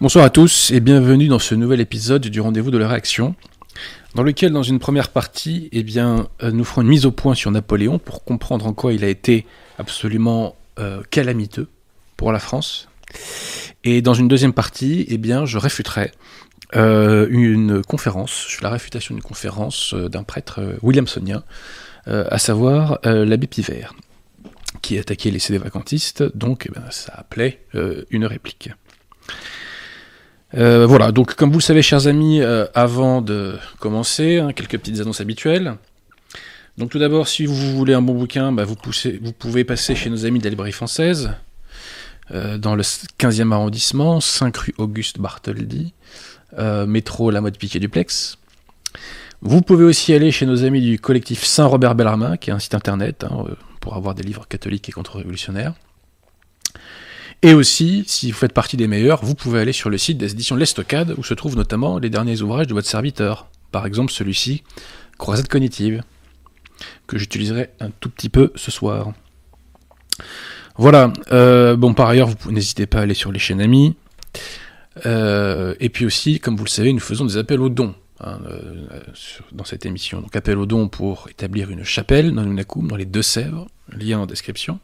Bonsoir à tous et bienvenue dans ce nouvel épisode du rendez-vous de la réaction, dans lequel, dans une première partie, eh bien, euh, nous ferons une mise au point sur Napoléon pour comprendre en quoi il a été absolument euh, calamiteux pour la France. Et dans une deuxième partie, eh bien, je réfuterai euh, une conférence, sur la réfutation d'une conférence d'un prêtre williamsonien, à savoir l'abbé Pivert, qui attaquait les CD vacantistes, donc eh ben, ça appelait une réplique. Euh, voilà, donc comme vous le savez, chers amis, euh, avant de commencer, hein, quelques petites annonces habituelles. Donc tout d'abord, si vous voulez un bon bouquin, bah, vous, pouvez passer chez nos amis de la librairie française, euh, dans le 15e arrondissement, 5 rue Auguste Bartholdi, métro La Mode Piquet Duplex. Vous pouvez aussi aller chez nos amis du collectif Saint-Robert Bellarmin, qui est un site internet hein, pour avoir des livres catholiques et contre-révolutionnaires. Et aussi, si vous faites partie des meilleurs, vous pouvez aller sur le site des éditions L'Estocade, où se trouvent notamment les derniers ouvrages de votre serviteur. Par exemple celui-ci, Croisade cognitive, que j'utiliserai un tout petit peu ce soir. Voilà, euh, bon par ailleurs, vous n'hésitez pas à aller sur les chaînes amies. Euh, et puis aussi, comme vous le savez, nous faisons des appels aux dons hein, euh, dans cette émission. Donc appel aux dons pour établir une chapelle dans Nunakum, dans les Deux-Sèvres, lien en description.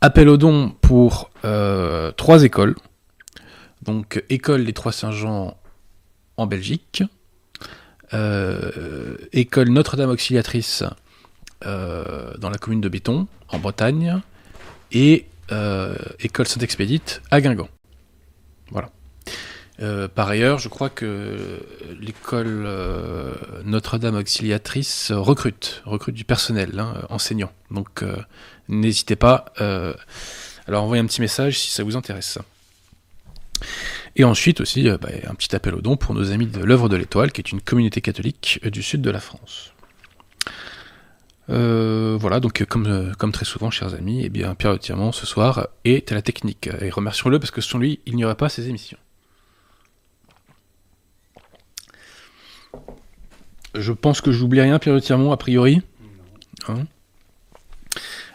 Appel aux dons pour euh, trois écoles. Donc, école des Trois Saint-Jean en Belgique, euh, école Notre-Dame Auxiliatrice euh, dans la commune de Béton, en Bretagne, et école Saint-Expédite à Guingamp. Voilà. par ailleurs, je crois que l'école Notre-Dame Auxiliatrice recrute, recrute du personnel hein, enseignant. Donc, n'hésitez pas euh, à leur envoyer un petit message si ça vous intéresse. Et ensuite aussi euh, bah, un petit appel au don pour nos amis de l'œuvre de l'étoile, qui est une communauté catholique euh, du sud de la France. voilà, donc comme, comme très souvent, chers amis, eh bien, Pierre Tirement ce soir est à la technique. Et remercions-le parce que sans lui, il n'y aurait pas ces émissions. Je pense que j'oublie rien, Pierre Tirement, a priori? Hein?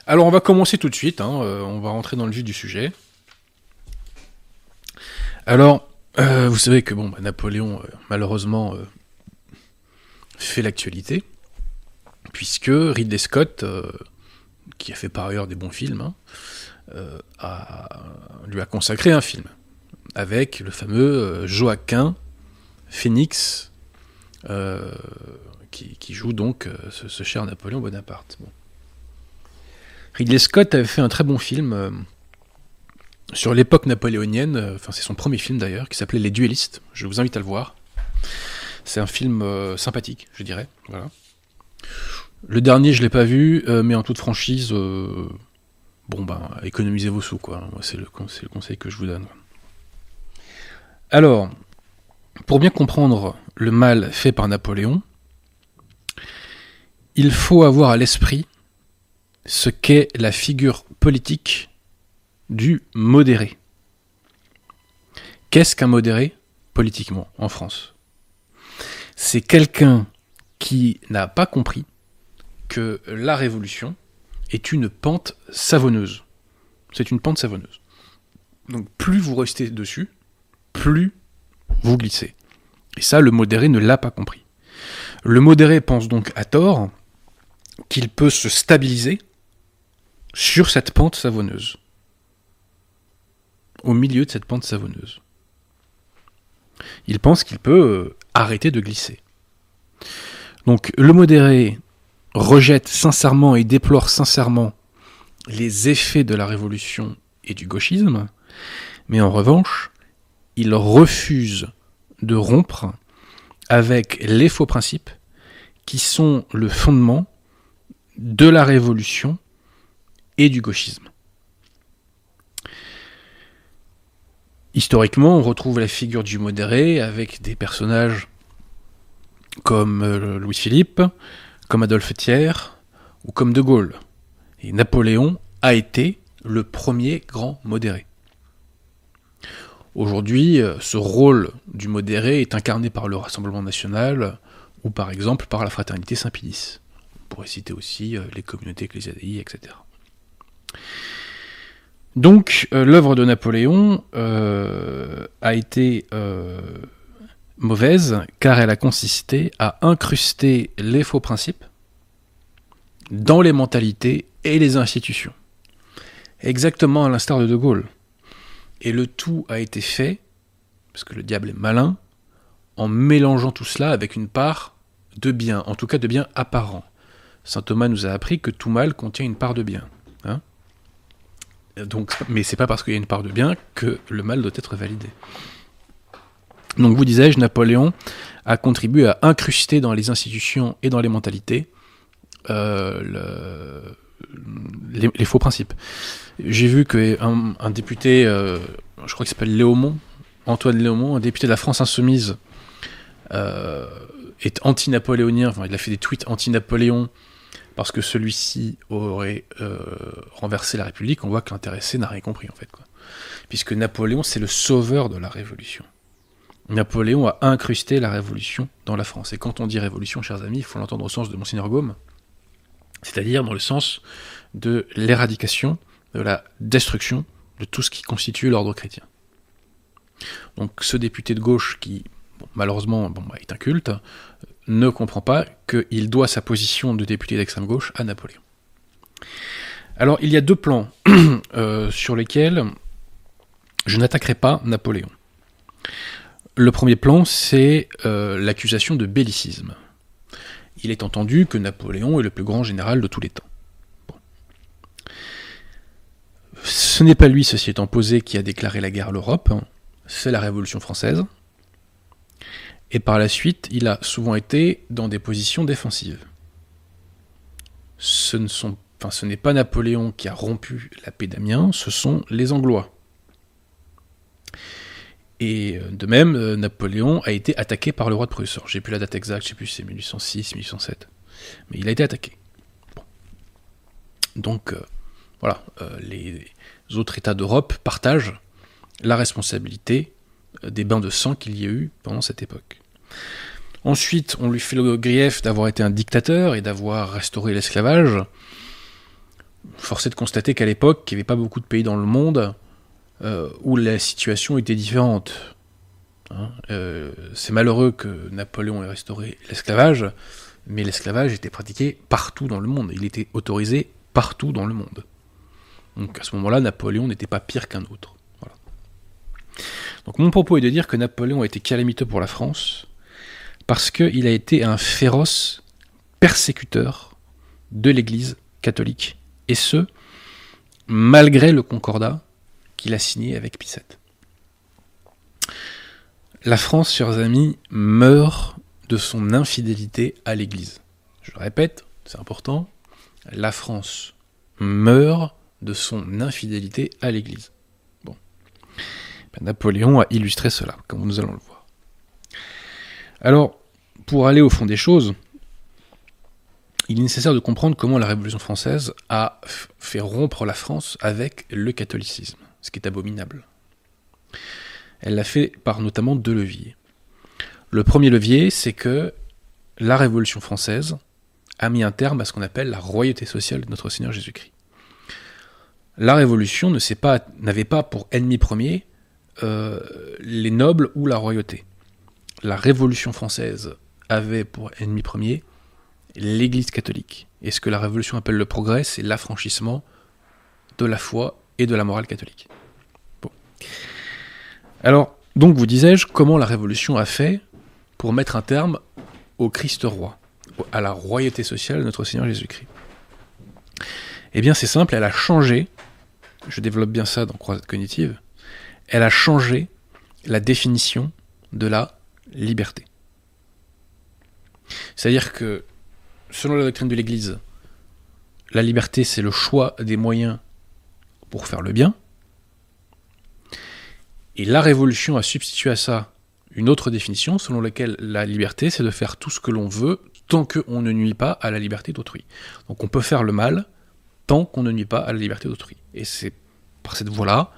Alors on va commencer tout de suite, hein, euh, on va rentrer dans le vif du sujet. Alors, euh, vous savez que bon, bah, Napoléon, euh, malheureusement, fait l'actualité, puisque Ridley Scott, qui a fait par ailleurs des bons films, hein, lui a consacré un film, avec le fameux Joaquin Phoenix, qui, joue donc ce, cher Napoléon Bonaparte. Ridley Scott avait fait un très bon film euh, sur l'époque napoléonienne, euh, enfin c'est son premier film d'ailleurs, qui s'appelait Les Duellistes. Je vous invite à le voir. C'est un film euh, sympathique, je dirais. Le dernier, je l'ai pas vu, mais en toute franchise, bon ben, économisez vos sous, quoi. C'est le, conseil que je vous donne. Alors, pour bien comprendre le mal fait par Napoléon, il faut avoir à l'esprit ce qu'est la figure politique du modéré. Qu'est-ce qu'un modéré politiquement en France? C'est quelqu'un qui n'a pas compris que la révolution est une pente savonneuse. C'est une pente savonneuse. Donc plus vous restez dessus, plus vous glissez. Et ça, le modéré ne l'a pas compris. Le modéré pense donc à tort qu'il peut se stabiliser sur cette pente savonneuse. Au milieu de cette pente savonneuse. Il pense qu'il peut euh, arrêter de glisser. Donc le modéré rejette sincèrement et déplore sincèrement les effets de la révolution et du gauchisme, mais en revanche, il refuse de rompre avec les faux principes qui sont le fondement de la révolution et du gauchisme. Historiquement, on retrouve la figure du modéré avec des personnages comme euh, Louis-Philippe, comme Adolphe Thiers ou comme De Gaulle. Et Napoléon a été le premier grand modéré. Aujourd'hui, euh, ce rôle du modéré est incarné par le Rassemblement national ou par exemple par la fraternité Saint-Pédis. On pourrait citer aussi euh, les communautés ecclésiastiques, etc. Donc, euh, l'œuvre de Napoléon a été mauvaise car elle a consisté à incruster les faux principes dans les mentalités et les institutions. Exactement à l'instar de De Gaulle. Et le tout a été fait, parce que le diable est malin, en mélangeant tout cela avec une part de bien, en tout cas de bien apparent. Saint Thomas nous a appris que tout mal contient une part de bien. Donc, mais c'est pas parce qu'il y a une part de bien que le mal doit être validé. Donc vous disais-je, Napoléon a contribué à incruster dans les institutions et dans les mentalités euh, les, faux principes. J'ai vu qu'un un député, euh, je crois qu'il s'appelle Léaumont, Antoine Léaumont, un député de la France Insoumise, euh, est anti-napoléonien, enfin, il a fait des tweets anti-Napoléon parce que celui-ci aurait renversé la République, on voit que l'intéressé n'a rien compris en fait. Puisque Napoléon, c'est le sauveur de la Révolution. Napoléon a incrusté la Révolution dans la France. Et quand on dit Révolution, chers amis, il faut l'entendre au sens de Monseigneur Gaume, c'est-à-dire dans le sens de l'éradication, de la destruction de tout ce qui constitue l'ordre chrétien. Donc ce député de gauche qui, malheureusement, bon, bah, est inculte, ne comprend pas qu'il doit sa position de député d'extrême gauche à Napoléon. Alors il y a deux plans euh, sur lesquels je n'attaquerai pas Napoléon. Le premier plan, c'est euh, l'accusation de bellicisme il est entendu que Napoléon est le plus grand général de tous les temps. Ce n'est pas lui, ceci étant posé, qui a déclaré la guerre à l'Europe, hein. c'est la Révolution française. Et par la suite, il a souvent été dans des positions défensives. Ce n'est pas Napoléon qui a rompu la paix d'Amiens, ce sont les Anglois. Et euh, de même, euh, Napoléon a été attaqué par le roi de Prusse. J'ai plus la date exacte, je sais plus si c'est 1806, 1807. Mais il a été attaqué. Donc, euh, voilà, les autres États d'Europe partagent la responsabilité des bains de sang qu'il y a eu pendant cette époque. Ensuite, on lui fait le grief d'avoir été un dictateur et d'avoir restauré l'esclavage. Force est de constater qu'à l'époque, il n'y avait pas beaucoup de pays dans le monde euh, où la situation était différente. Hein. Euh, c'est malheureux que Napoléon ait restauré l'esclavage, mais l'esclavage était pratiqué partout dans le monde. Il était autorisé partout dans le monde. Donc à ce moment-là, Napoléon n'était pas pire qu'un autre. Donc mon propos est de dire que Napoléon a été calamiteux pour la France parce qu'il a été un féroce persécuteur de l'Église catholique. Et ce, malgré le concordat qu'il a signé avec Pissette. La France, chers amis, meurt de son infidélité à l'Église. Je le répète, c'est important. La France meurt de son infidélité à l'Église. Bon. Ben, Napoléon a illustré cela, comme nous allons le voir. Alors, pour aller au fond des choses, il est nécessaire de comprendre comment la Révolution française a fait rompre la France avec le catholicisme ce qui est abominable. Elle l'a fait par notamment deux leviers. Le premier levier, c'est que la Révolution française a mis un terme à ce qu'on appelle la royauté sociale de notre Seigneur Jésus-Christ. La Révolution n'avait pas, pour ennemi premier euh, les nobles ou la royauté. La Révolution française avait pour ennemi premier l'Église catholique. Et ce que la Révolution appelle le progrès, c'est l'affranchissement de la foi et de la morale catholique. Bon. Alors, donc vous disais-je, comment la Révolution a fait pour mettre un terme au Christ roi, à la royauté sociale de notre Seigneur Jésus-Christ? Eh bien c'est simple, elle a changé, je développe bien ça dans Croisade cognitive, elle a changé la définition de la liberté. C'est-à-dire que, selon la doctrine de l'Église, la liberté, c'est le choix des moyens pour faire le bien. Et la révolution a substitué à ça une autre définition selon laquelle la liberté, c'est de faire tout ce que l'on veut tant qu'on ne nuit pas à la liberté d'autrui. Donc on peut faire le mal tant qu'on ne nuit pas à la liberté d'autrui. Et c'est par cette voie-là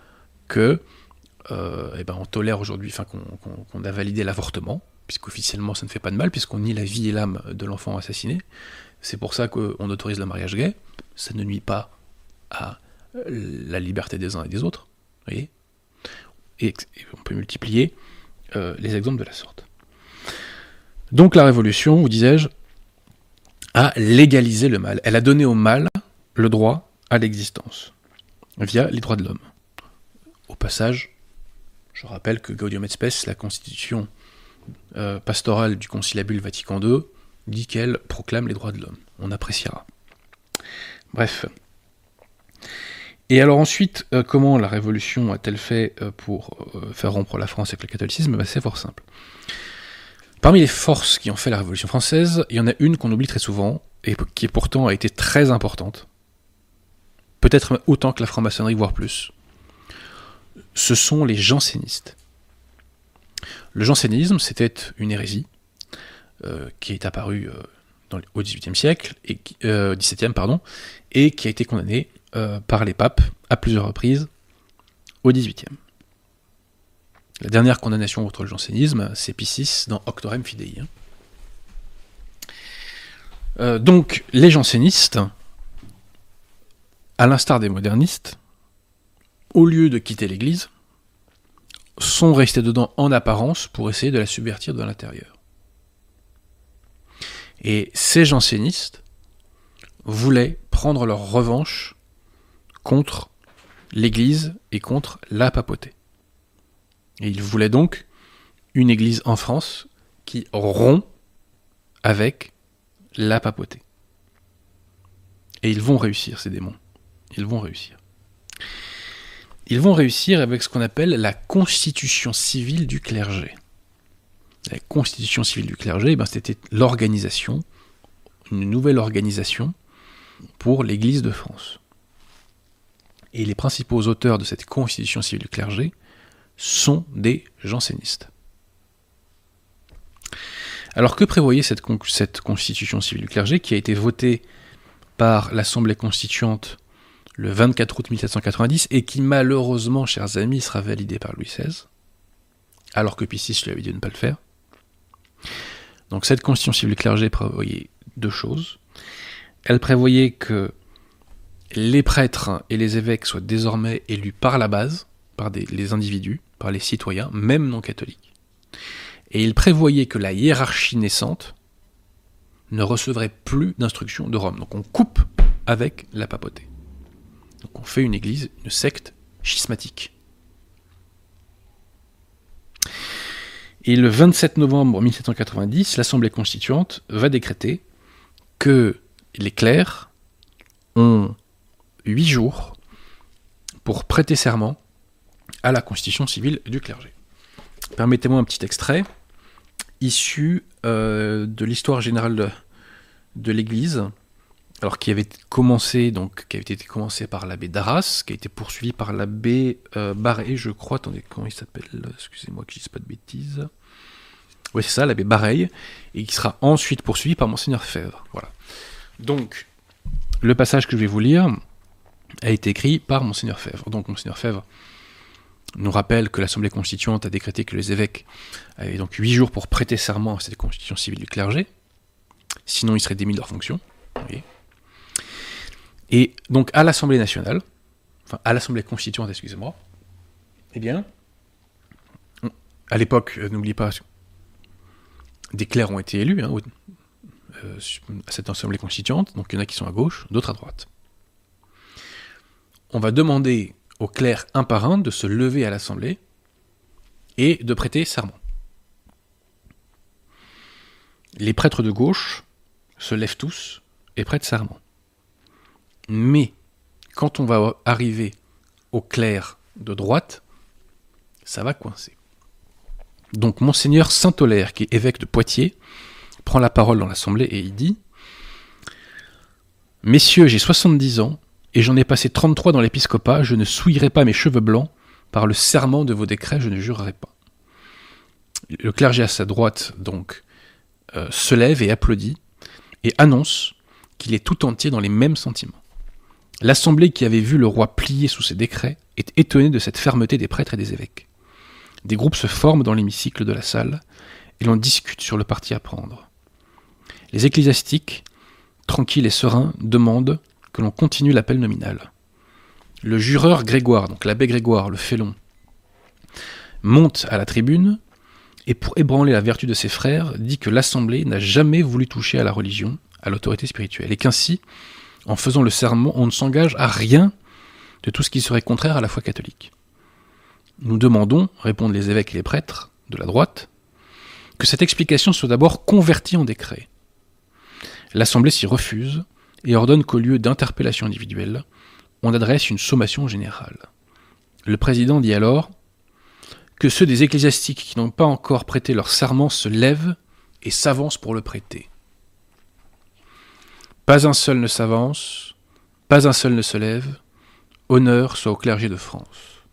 que eh ben on tolère aujourd'hui, enfin qu'on a validé l'avortement, puisqu'officiellement ça ne fait pas de mal, puisqu'on nie la vie et l'âme de l'enfant assassiné. C'est pour ça qu'on autorise le mariage gay. Ça ne nuit pas à la liberté des uns et des autres. voyez et, on peut multiplier euh, les exemples de la sorte. Donc la Révolution, vous disais-je, a légalisé le mal. Elle a donné au mal le droit à l'existence, via les droits de l'homme. Au passage, je rappelle que Gaudium et Spes, la constitution euh, pastorale du Conciliabule Vatican II, dit qu'elle proclame les droits de l'homme. On appréciera. Bref. Et alors ensuite, euh, comment la Révolution a-t-elle fait euh, pour faire rompre la France avec le catholicisme? Ben, C'est fort simple. Parmi les forces qui ont fait la Révolution française, il y en a une qu'on oublie très souvent, et qui pourtant a été très importante. Peut-être autant que la franc-maçonnerie, voire plus. Ce sont les jansénistes. Le jansénisme, c'était une hérésie euh, qui est apparue euh, au XVIIIe siècle, et, euh, et qui a été condamnée par les papes à plusieurs reprises au XVIIIe. La dernière condamnation contre le jansénisme, c'est Piscis dans Octorem Fidei. Hein. donc, les jansénistes, à l'instar des modernistes, au lieu de quitter l'Église, sont restés dedans en apparence pour essayer de la subvertir de l'intérieur. Et ces jansénistes voulaient prendre leur revanche contre l'Église et contre la papauté. Et ils voulaient donc une Église en France qui rompt avec la papauté. Et ils vont réussir, ces démons. Ils vont réussir ils vont réussir avec ce qu'on appelle la constitution civile du clergé. La constitution civile du clergé, eh ben, c'était l'organisation, une nouvelle organisation pour l'Église de France. Et les principaux auteurs de cette constitution civile du clergé sont des jansénistes. Alors que prévoyait cette, cette constitution civile du clergé qui a été votée par l'Assemblée constituante le 24 août 1790 et qui malheureusement, chers amis, sera validé par Louis XVI, alors que Piscis lui avait dit de ne pas le faire. Donc cette constitution civile clergé prévoyait deux choses. Elle prévoyait que les prêtres et les évêques soient désormais élus par la base, par les individus, par les citoyens, même non catholiques. Et il prévoyait que la hiérarchie naissante ne recevrait plus d'instructions de Rome. Donc on coupe avec la papauté. Donc on fait une église, une secte schismatique. Et le 27 novembre 1790, l'Assemblée constituante va décréter que les clercs ont huit jours pour prêter serment à la constitution civile du clergé. Permettez-moi un petit extrait issu euh, de l'histoire générale de l'Église, alors qui avait commencé donc qui avait été commencé par l'abbé Darras, qui a été poursuivi par l'abbé euh, je crois. Attendez, comment il s'appelle? Excusez-moi que je dise pas de bêtises. Oui, c'est ça, l'abbé Bareil, et qui sera ensuite poursuivi par monseigneur Fèvre. Voilà. Donc, le passage que je vais vous lire a été écrit par monseigneur Fèvre. Donc, monseigneur Fèvre nous rappelle que l'Assemblée constituante a décrété que les évêques avaient donc huit jours pour prêter serment à cette constitution civile du clergé, sinon ils seraient démis de leur fonction. Vous et donc à l'Assemblée nationale, enfin à l'Assemblée constituante, excusez-moi, eh bien, à l'époque, euh, n'oubliez pas, des clercs ont été élus hein, euh, à cette Assemblée constituante, donc il y en a qui sont à gauche, d'autres à droite. On va demander aux clercs un par un de se lever à l'Assemblée et de prêter serment. Les prêtres de gauche se lèvent tous et prêtent serment. Mais quand on va arriver au clair de droite, ça va coincer. Donc monseigneur Saint-Olaire, qui est évêque de Poitiers, prend la parole dans l'assemblée et il dit Messieurs, j'ai 70 ans et j'en ai passé 33 dans l'épiscopat, je ne souillerai pas mes cheveux blancs, par le serment de vos décrets, je ne jurerai pas. Le clergé à sa droite, donc, euh, se lève et applaudit et annonce qu'il est tout entier dans les mêmes sentiments. L'assemblée qui avait vu le roi plier sous ses décrets est étonnée de cette fermeté des prêtres et des évêques. Des groupes se forment dans l'hémicycle de la salle et l'on discute sur le parti à prendre. Les ecclésiastiques, tranquilles et sereins, demandent que l'on continue l'appel nominal. le jureur Grégoire, donc l'abbé Grégoire, le félon, monte à la tribune et pour ébranler la vertu de ses frères, dit que l'Assemblée n'a jamais voulu toucher à la religion, à l'autorité spirituelle, et qu'ainsi, en faisant le serment, on ne s'engage à rien de tout ce qui serait contraire à la foi catholique. Nous demandons, répondent les évêques et les prêtres de la droite, que cette explication soit d'abord convertie en décret. L'Assemblée s'y refuse et ordonne qu'au lieu d'interpellation individuelle, on adresse une sommation générale. Le président dit alors que ceux des ecclésiastiques qui n'ont pas encore prêté leur serment se lèvent et s'avancent pour le prêter. Pas un seul ne s'avance, pas un seul ne se lève, honneur soit au clergé de France.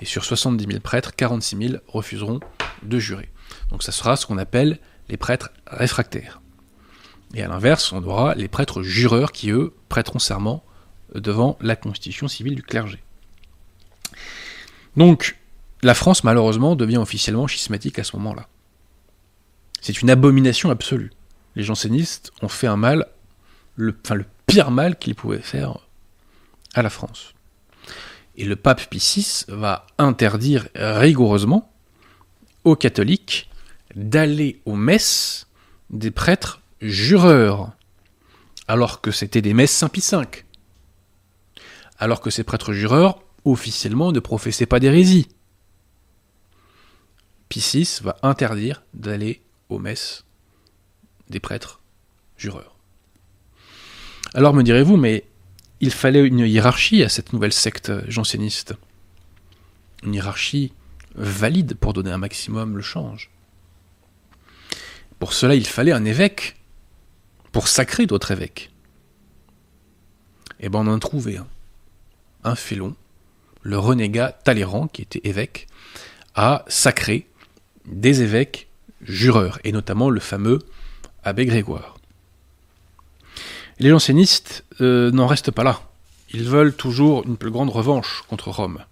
Et sur 70 000 prêtres, 46 000 refuseront de jurer. Donc ça sera ce qu'on appelle les prêtres réfractaires. Et à l'inverse, on aura les prêtres jureurs qui, eux, prêteront serment devant la constitution civile du clergé. Donc, la France, malheureusement, devient officiellement schismatique à ce moment-là. C'est une abomination absolue. Les jansénistes ont fait un mal, le, enfin le pire mal qu'ils pouvaient faire à la France. Et le pape Pie VI va interdire rigoureusement aux catholiques d'aller aux messes des prêtres jureurs, alors que c'était des messes Saint Pie V. Alors que ces prêtres jureurs, officiellement, ne professaient pas d'hérésie. Pie VI va interdire d'aller aux messes des prêtres jureurs. Alors me direz-vous, mais il fallait une hiérarchie à cette nouvelle secte janséniste. Une hiérarchie valide pour donner un maximum le change. Pour cela, il fallait un évêque pour sacrer d'autres évêques. Et eh ben on en a trouvé un. Un félon, le renégat Talleyrand, qui était évêque, a sacré des évêques jureurs, et notamment le fameux abbé Grégoire. Les jansénistes euh, n'en restent pas là. Ils veulent toujours une plus grande revanche contre Rome.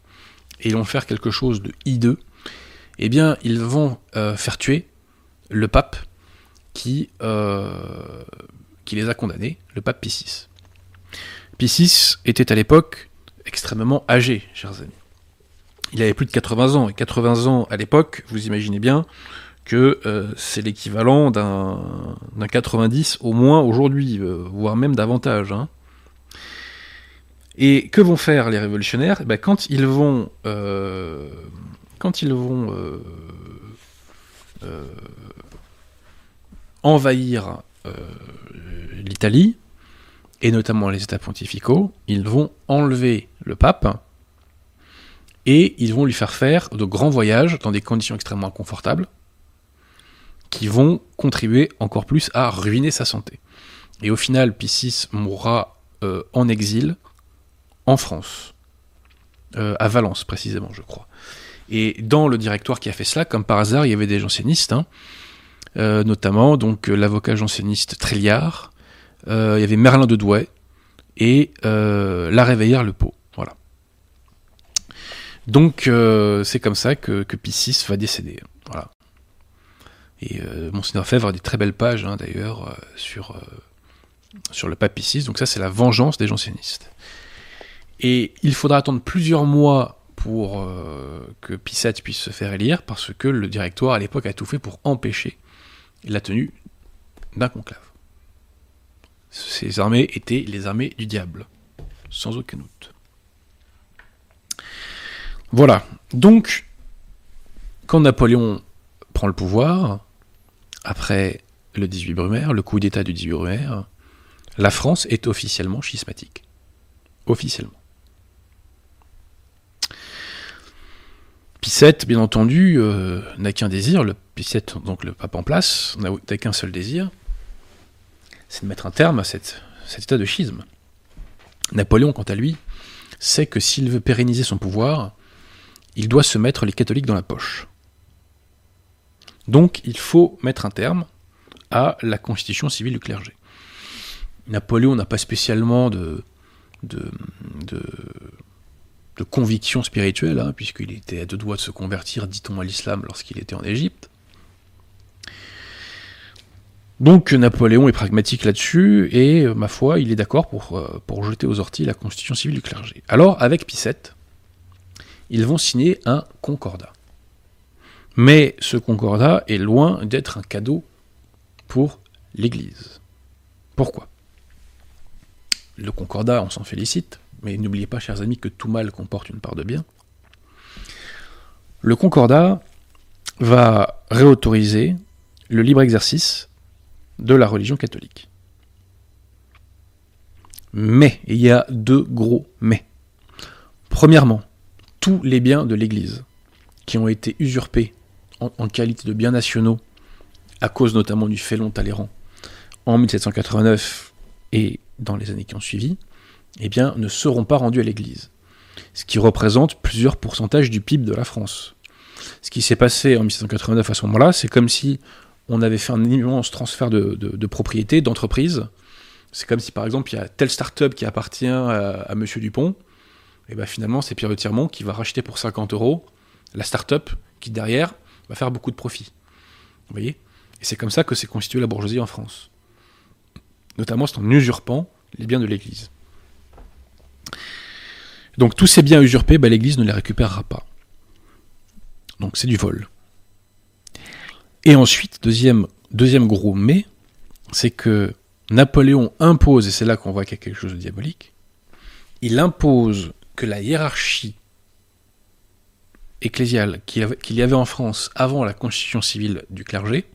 Et ils vont faire quelque chose de hideux. Eh bien, ils vont euh, faire tuer le pape qui, euh, qui les a condamnés, le pape. Pie VI était à l'époque extrêmement âgé, chers amis il avait plus de 80 ans. Et 80 ans à l'époque, vous imaginez bien que euh, c'est l'équivalent d'un 90 au moins aujourd'hui, euh, voire même davantage. Hein. Et que vont faire les révolutionnaires? Eh ben, Quand ils vont, euh, quand ils vont envahir l'Italie, et notamment les États pontificaux, ils vont enlever le pape et ils vont lui faire faire de grands voyages dans des conditions extrêmement inconfortables qui vont contribuer encore plus à ruiner sa santé. Et au final, Piscis mourra euh, en exil en France, euh, à Valence précisément, je crois. Et dans le directoire qui a fait cela, comme par hasard, il y avait des jansénistes, hein, euh, notamment donc l'avocat janséniste Tréliard, il y avait Merlin de Douai et la Réveillère Le Pot. Donc euh, c'est comme ça que, que Piscis va décéder. Voilà. Et euh, Monseigneur Fèvre a des très belles pages hein, d'ailleurs euh, sur, sur le pape. Donc ça c'est la vengeance des jansénistes. Et il faudra attendre plusieurs mois pour que Pissat puisse se faire élire, parce que le directoire à l'époque a tout fait pour empêcher la tenue d'un conclave. Ces armées étaient les armées du diable, sans aucun doute. Voilà. Donc, quand Napoléon prend le pouvoir, après le 18 Brumaire, le coup d'État du 18 Brumaire, la France est officiellement schismatique. Officiellement. Pissette, bien entendu, euh, n'a qu'un désir, le donc le pape en place, n'a qu'un seul désir, c'est de mettre un terme à cet état de schisme. Napoléon, quant à lui, sait que s'il veut pérenniser son pouvoir, il doit se mettre les catholiques dans la poche. Donc il faut mettre un terme à la constitution civile du clergé. Napoléon n'a pas spécialement de, conviction spirituelle, hein, puisqu'il était à deux doigts de se convertir, dit-on, à l'islam lorsqu'il était en Égypte. Donc Napoléon est pragmatique là-dessus, et ma foi, il est d'accord pour, euh, pour jeter aux orties la constitution civile du clergé. Alors, avec Picette, ils vont signer un concordat. Mais ce concordat est loin d'être un cadeau pour l'Église. Pourquoi? Le concordat, on s'en félicite, mais n'oubliez pas, chers amis, que tout mal comporte une part de bien. Le concordat va réautoriser le libre exercice de la religion catholique. Mais, il y a deux gros mais. Premièrement, tous les biens de l'Église qui ont été usurpés en, qualité de biens nationaux, à cause notamment du félon Talleyrand, en 1789 et dans les années qui ont suivi, eh bien, ne seront pas rendus à l'Église. Ce qui représente plusieurs pourcentages du PIB de la France. Ce qui s'est passé en 1789 à ce moment-là, c'est comme si on avait fait un immense transfert de, propriété, d'entreprise. C'est comme si, par exemple, il y a telle start-up qui appartient à, M. Monsieur Dupont, et bien finalement, c'est Pierre de Tirmont qui va racheter pour 50 euros la start-up qui, derrière, va faire beaucoup de profit. Vous voyez? Et c'est comme ça que s'est constituée la bourgeoisie en France. Notamment, c'est en usurpant les biens de l'Église. Donc tous ces biens usurpés, ben, l'Église ne les récupérera pas. Donc c'est du vol. Et ensuite, deuxième, deuxième gros mais, c'est que Napoléon impose, et c'est là qu'on voit qu'il y a quelque chose de diabolique, il impose que la hiérarchie ecclésiale qu'il y avait en France avant la constitution civile du clergé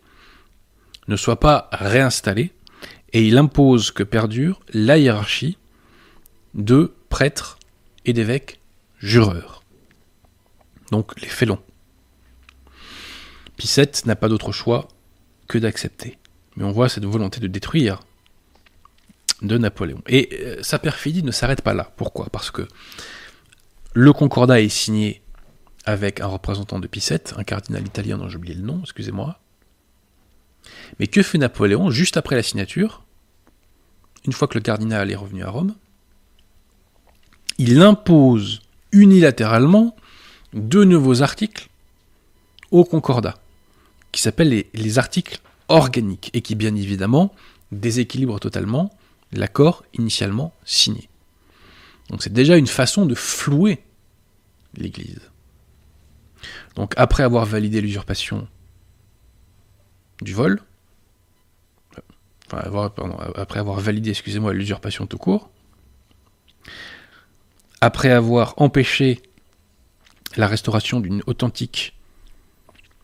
ne soit pas réinstallée, et il impose que perdure la hiérarchie de prêtres et d'évêques jureurs. Donc les félons. Picette n'a pas d'autre choix que d'accepter. Mais on voit cette volonté de détruire de Napoléon. Et euh, sa perfidie ne s'arrête pas là. Pourquoi? Parce que le concordat est signé avec un représentant de Picette, un cardinal italien dont j'ai oublié le nom, excusez-moi. Mais que fait Napoléon juste après la signature? Une fois que le cardinal est revenu à Rome, il impose unilatéralement deux nouveaux articles au concordat qui s'appellent les, articles organiques et qui bien évidemment déséquilibrent totalement l'accord initialement signé. Donc c'est déjà une façon de flouer l'Église. Donc après avoir validé l'usurpation du vol, enfin, après avoir validé, excusez-moi, l'usurpation tout court, après avoir empêché la restauration d'une authentique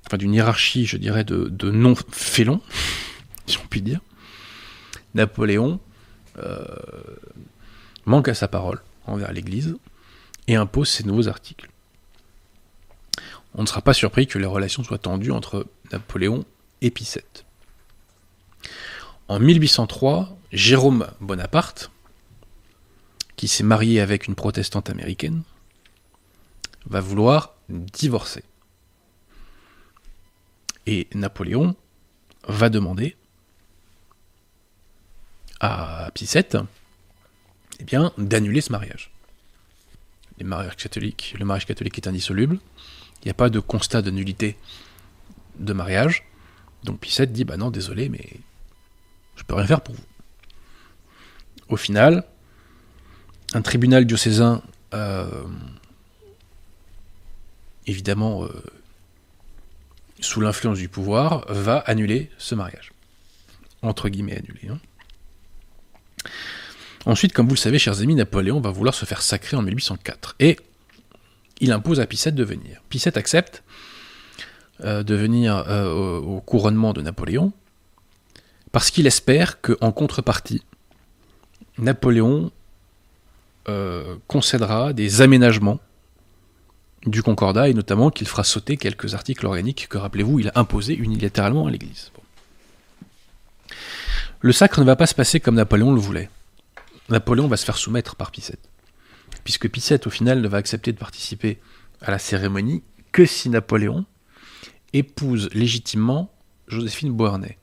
enfin d'une hiérarchie, je dirais, de, non-félons, si on peut dire, Napoléon euh, manque à sa parole envers l'Église et impose ces nouveaux articles. On ne sera pas surpris que les relations soient tendues entre Napoléon et Picette. En 1803, Jérôme Bonaparte, qui s'est marié avec une protestante américaine, va vouloir divorcer. Et Napoléon va demander à Picette eh bien, d'annuler ce mariage. Le mariage catholique est indissoluble. Il n'y a pas de constat de nullité de mariage. Donc Picette dit Bah non, désolé, mais je peux rien faire pour vous. Au final, un tribunal diocésain, euh, évidemment, euh, sous l'influence du pouvoir, va annuler ce mariage. Entre guillemets annulé. Hein. Ensuite, comme vous le savez, chers amis, Napoléon va vouloir se faire sacrer en 1804. Et il impose à Picette de venir. Picette accepte euh, de venir euh, au, couronnement de Napoléon, parce qu'il espère qu'en contrepartie, Napoléon euh, concédera des aménagements du Concordat, et notamment qu'il fera sauter quelques articles organiques que, rappelez-vous, il a imposés unilatéralement à l'Église. Le sacre ne va pas se passer comme Napoléon le voulait. Napoléon va se faire soumettre par Picette. Puisque Picette, au final, ne va accepter de participer à la cérémonie que si Napoléon épouse légitimement Joséphine Beauharnais,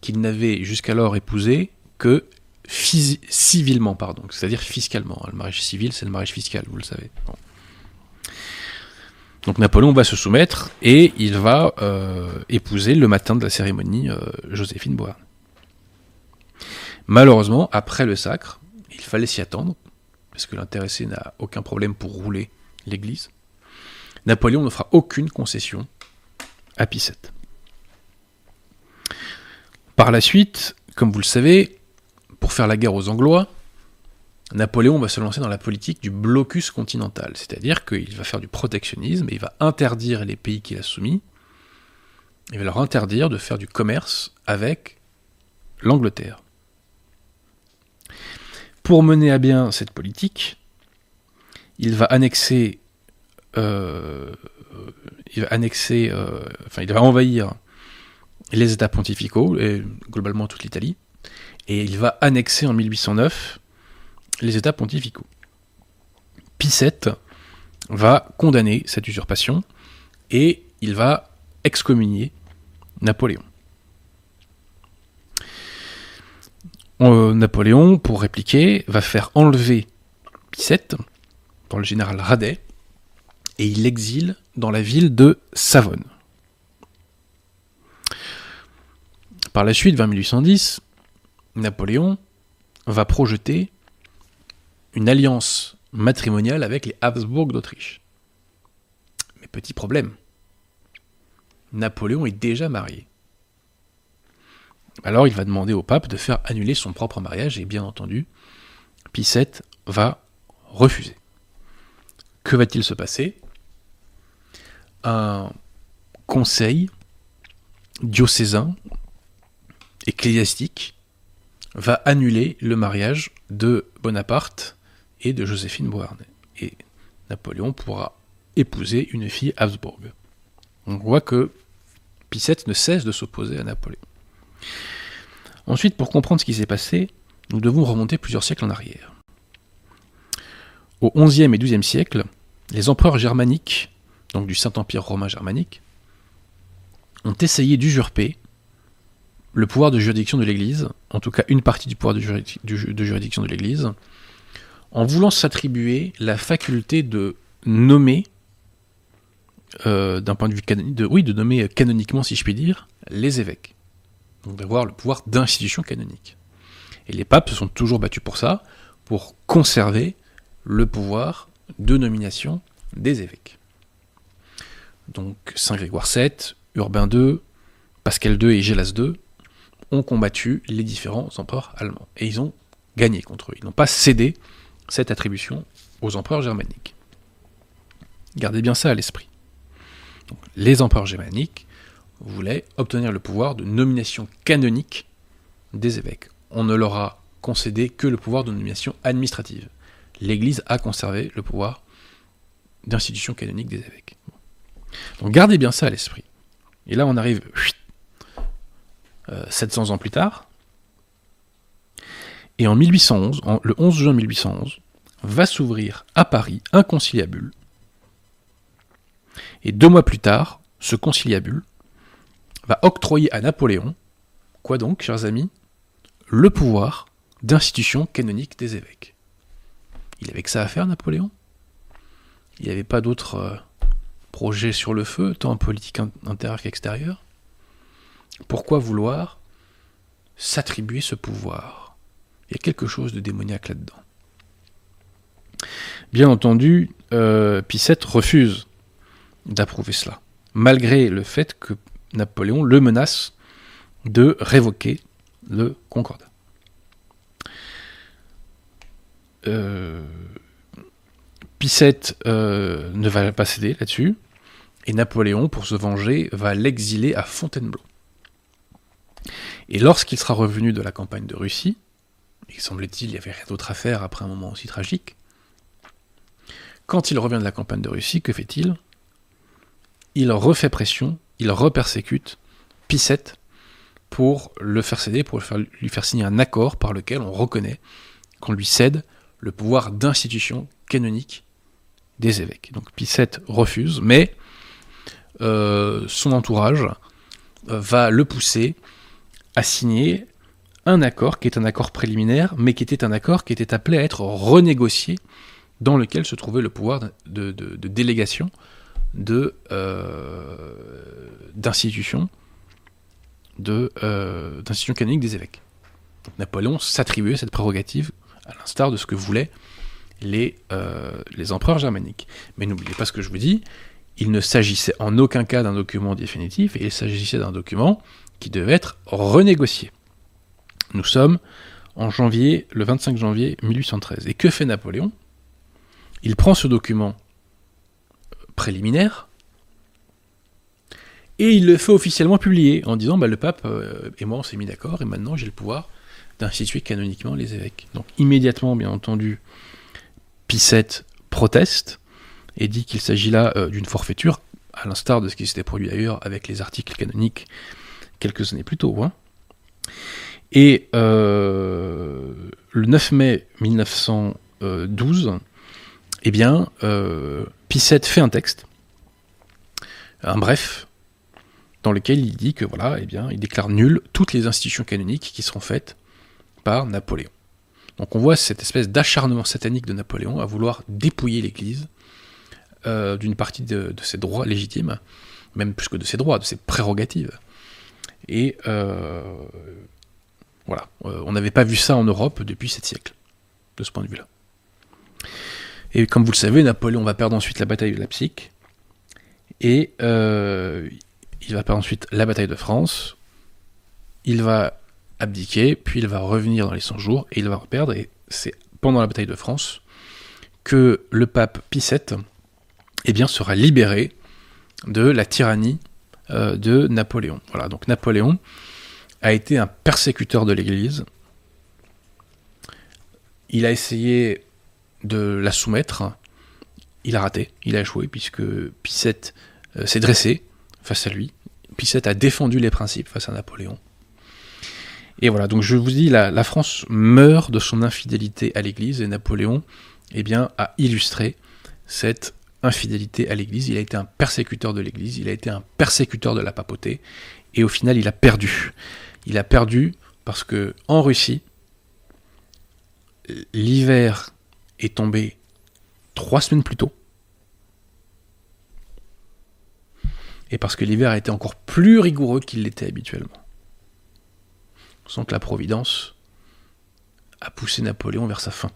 qu'il n'avait jusqu'alors épousée que civilement, pardon, c'est-à-dire fiscalement. Le mariage civil, c'est le mariage fiscal, vous le savez. Donc Napoléon va se soumettre et il va euh, épouser le matin de la cérémonie euh, Joséphine Beauharnais. Malheureusement, après le sacre, il fallait s'y attendre, parce que l'intéressé n'a aucun problème pour rouler l'Église. Napoléon ne fera aucune concession à Pie. Par la suite, comme vous le savez, pour faire la guerre aux Anglois, Napoléon va se lancer dans la politique du blocus continental, c'est-à-dire qu'il va faire du protectionnisme et il va interdire les pays qu'il a soumis, il va leur interdire de faire du commerce avec l'Angleterre. Pour mener à bien cette politique, il va annexer, euh, il va annexer, euh, enfin il va envahir les États pontificaux et globalement toute l'Italie, et il va annexer en 1809 les États pontificaux. VII va condamner cette usurpation et il va excommunier Napoléon. Euh, Napoléon, pour répliquer, va faire enlever VII par le général Radet et il l'exile dans la ville de Savone. Par la suite, vers 1810, Napoléon va projeter une alliance matrimoniale avec les Habsbourg d'Autriche. Mais petit problème, Napoléon est déjà marié. Alors il va demander au pape de faire annuler son propre mariage et bien entendu, Pie VII va refuser. Que va-t-il se passer? Un conseil diocésain ecclésiastique va annuler le mariage de Bonaparte et de Joséphine Beauharnais. Et Napoléon pourra épouser une fille Habsbourg. On voit que Pie ne cesse de s'opposer à Napoléon. Ensuite, pour comprendre ce qui s'est passé, nous devons remonter plusieurs siècles en arrière. Au XIe et XIIe siècle, les empereurs germaniques, donc du Saint-Empire romain germanique, ont essayé d'usurper le pouvoir de juridiction de l'Église, en tout cas une partie du pouvoir de, juridiction de l'Église, en voulant s'attribuer la faculté de nommer, euh, d'un point de vue canonique, oui, de nommer canoniquement, si je puis dire, les évêques. Donc d'avoir le pouvoir d'institution canonique. Et les papes se sont toujours battus pour ça, pour conserver le pouvoir de nomination des évêques. Donc Saint Grégoire VII, Urbain II, Pascal II et Gélas II ont combattu les différents empereurs allemands. Et ils ont gagné contre eux. Ils n'ont pas cédé cette attribution aux empereurs germaniques. Gardez bien ça à l'esprit. Les empereurs germaniques voulaient obtenir le pouvoir de nomination canonique des évêques. On ne leur a concédé que le pouvoir de nomination administrative. L'Église a conservé le pouvoir d'institution canonique des évêques. Donc gardez bien ça à l'esprit. Et là, on arrive 700 euh, ans plus tard. Et en 1811, le 11 juin 1811, va s'ouvrir à Paris un conciliabule. Et deux mois plus tard, ce conciliabule va octroyer à Napoléon, quoi donc, chers amis, le pouvoir d'institution canonique des évêques. Il avait que ça à faire, Napoléon Il n'y avait pas d'autres euh, projets sur le feu, tant en politique intérieure qu'extérieure pourquoi vouloir s'attribuer ce pouvoir? Il y a quelque chose de démoniaque là-dedans. Bien entendu, euh, refuse d'approuver cela, malgré le fait que Napoléon le menace de révoquer le concordat. Euh, euh, ne va pas céder là-dessus, et Napoléon, pour se venger, va l'exiler à Fontainebleau. Et lorsqu'il sera revenu de la campagne de Russie, il semblait-il il n'y avait rien d'autre à faire après un moment aussi tragique, quand il revient de la campagne de Russie, que fait-il? Il refait pression, il repersécute Pissette pour le faire céder, pour lui faire signer un accord par lequel on reconnaît qu'on lui cède le pouvoir d'institution canonique des évêques. Donc Pissette refuse, mais euh, son entourage euh, va le pousser a signé un accord qui est un accord préliminaire, mais qui était un accord qui était appelé à être renégocié, dans lequel se trouvait le pouvoir de, délégation de euh, d'institution de euh, canonique des évêques. Napoléon s'attribuait cette prérogative, à l'instar de ce que voulaient les, euh, les empereurs germaniques. Mais n'oubliez pas ce que je vous dis, il ne s'agissait en aucun cas d'un document définitif, il s'agissait d'un document qui devait être renégocié. Nous sommes en janvier, le 25 janvier 1813. Et que fait Napoléon? Il prend ce document préliminaire, et il le fait officiellement publier en disant bah, le pape euh, et moi on s'est mis d'accord et maintenant j'ai le pouvoir d'instituer canoniquement les évêques. Donc immédiatement, bien entendu, Pie proteste et dit qu'il s'agit là euh, d'une forfaiture, à l'instar de ce qui s'était produit d'ailleurs avec les articles canoniques quelques années plus tôt. Hein. Et euh, le 9 mai 1912, eh bien, euh, fait un texte, un bref, dans lequel il dit que voilà, eh bien, il déclare nul toutes les institutions canoniques qui seront faites par Napoléon. Donc on voit cette espèce d'acharnement satanique de Napoléon à vouloir dépouiller l'Église euh, d'une partie de, ses droits légitimes, même plus que de ses droits, de ses prérogatives. Et euh, voilà, euh, on n'avait pas vu ça en Europe depuis sept siècles, de ce point de vue-là. Et comme vous le savez, Napoléon va perdre ensuite la bataille de Leipzig, et il va perdre ensuite la bataille de France, il va abdiquer, puis il va revenir dans les 100 jours, et il va perdre, et c'est pendant la bataille de France que le pape Pie VII eh bien, sera libéré de la tyrannie euh, de Napoléon. Voilà, donc Napoléon a été un persécuteur de l'Église. Il a essayé de la soumettre. Il a raté, il a échoué, puisque Pie euh, s'est dressé face à lui. Pie a défendu les principes face à Napoléon. Et voilà, donc je vous dis, la, la France meurt de son infidélité à l'Église et Napoléon eh bien, a illustré cette infidélité à l'Église. Il a été un persécuteur de l'Église, il a été un persécuteur de la papauté, et au final, il a perdu. Il a perdu parce que en Russie, l'hiver est tombé trois semaines plus tôt. Et parce que l'hiver a été encore plus rigoureux qu'il l'était habituellement sans que la Providence a poussé Napoléon vers sa fin.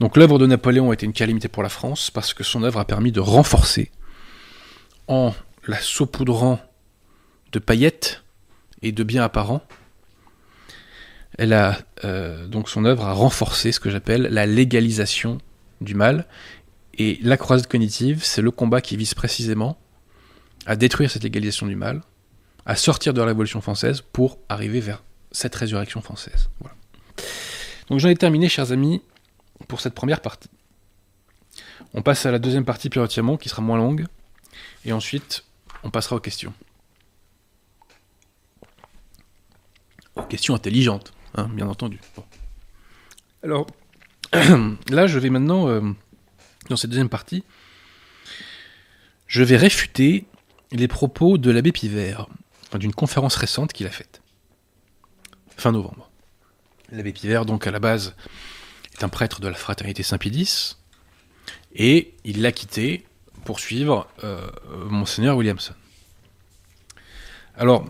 Donc l'œuvre de Napoléon a été une calamité pour la France parce que son œuvre a permis de renforcer, en la saupoudrant de paillettes et de biens apparents, elle a euh, donc son œuvre a renforcé ce que j'appelle la légalisation du mal. Et la croisade cognitive, c'est le combat qui vise précisément à détruire cette légalisation du mal, à sortir de la Révolution française pour arriver vers cette résurrection française. Voilà. Donc j'en ai terminé, chers amis, pour cette première partie. On passe à la deuxième partie plus entièrement, qui sera moins longue, et ensuite on passera aux questions. Aux questions intelligentes, hein, bien entendu. Alors, là, je vais maintenant, euh, dans cette deuxième partie, je vais réfuter les propos de l'abbé Pivert d'une conférence récente qu'il a faite. Fin novembre. L'abbé Pivert, donc à la base, est un prêtre de la fraternité Saint-Pédis, et il l'a quitté pour suivre euh, Monseigneur Williamson. Alors,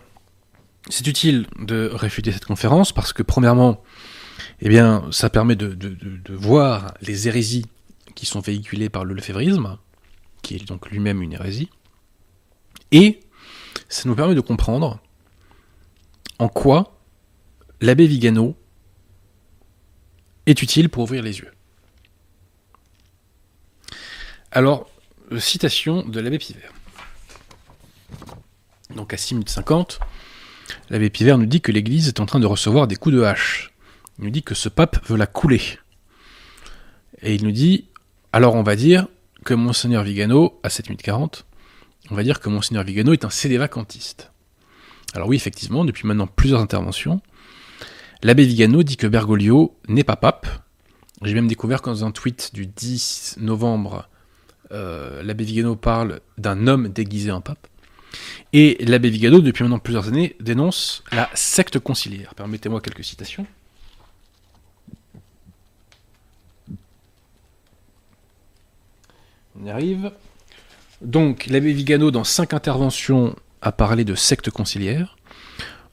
c'est utile de réfuter cette conférence parce que, premièrement, eh bien, ça permet de, voir les hérésies qui sont véhiculées par le lefévrisme, qui est donc lui-même une hérésie, et ça nous permet de comprendre en quoi l'abbé Vigano est utile pour ouvrir les yeux. Alors, citation de l'abbé Pivert. Donc à 6 minutes 50, l'abbé Pivert nous dit que l'Église est en train de recevoir des coups de hache. Il nous dit que ce pape veut la couler. Et il nous dit, alors on va dire que Monseigneur Vigano, à 7 minutes 40, on va dire que Monseigneur Vigano est un CD vacantiste. Alors oui, effectivement, depuis maintenant plusieurs interventions, l'abbé Vigano dit que Bergoglio n'est pas pape. J'ai même découvert que dans un tweet du 10 novembre, euh, l'abbé Vigano parle d'un homme déguisé en pape. Et l'abbé Vigano, depuis maintenant plusieurs années, dénonce la secte conciliaire. Permettez-moi quelques citations. On y arrive. Donc, l'abbé Vigano, dans cinq interventions, a parlé de secte conciliaire.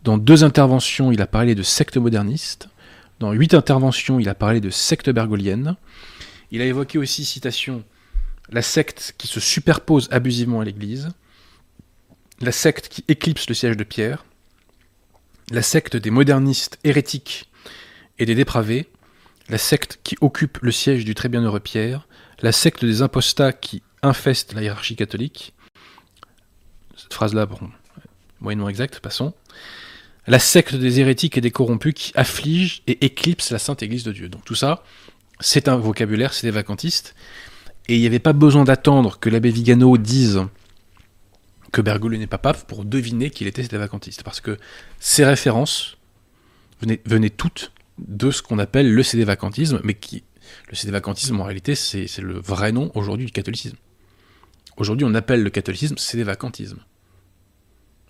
Dans deux interventions, il a parlé de secte moderniste. Dans huit interventions, il a parlé de secte bergolienne. Il a évoqué aussi, citation, la secte qui se superpose abusivement à l'Église, la secte qui éclipse le siège de Pierre, la secte des modernistes hérétiques et des dépravés, la secte qui occupe le siège du très bienheureux Pierre, la secte des impostats qui infeste la hiérarchie catholique. Cette phrase-là, bon, moyennement exacte, passons. La secte des hérétiques et des corrompus qui afflige et éclipse la Sainte Église de Dieu. Donc tout ça, c'est un vocabulaire, c'est des vacantistes. Et il n'y avait pas besoin d'attendre que l'abbé Vigano dise que Bergoglio n'est pas pape pour deviner qu'il était des vacantistes. Parce que ces références venaient, toutes de ce qu'on appelle le CD vacantisme, mais qui, le CD vacantisme en réalité, c'est le vrai nom aujourd'hui du catholicisme. Aujourd'hui, on appelle le catholicisme CD vacantisme.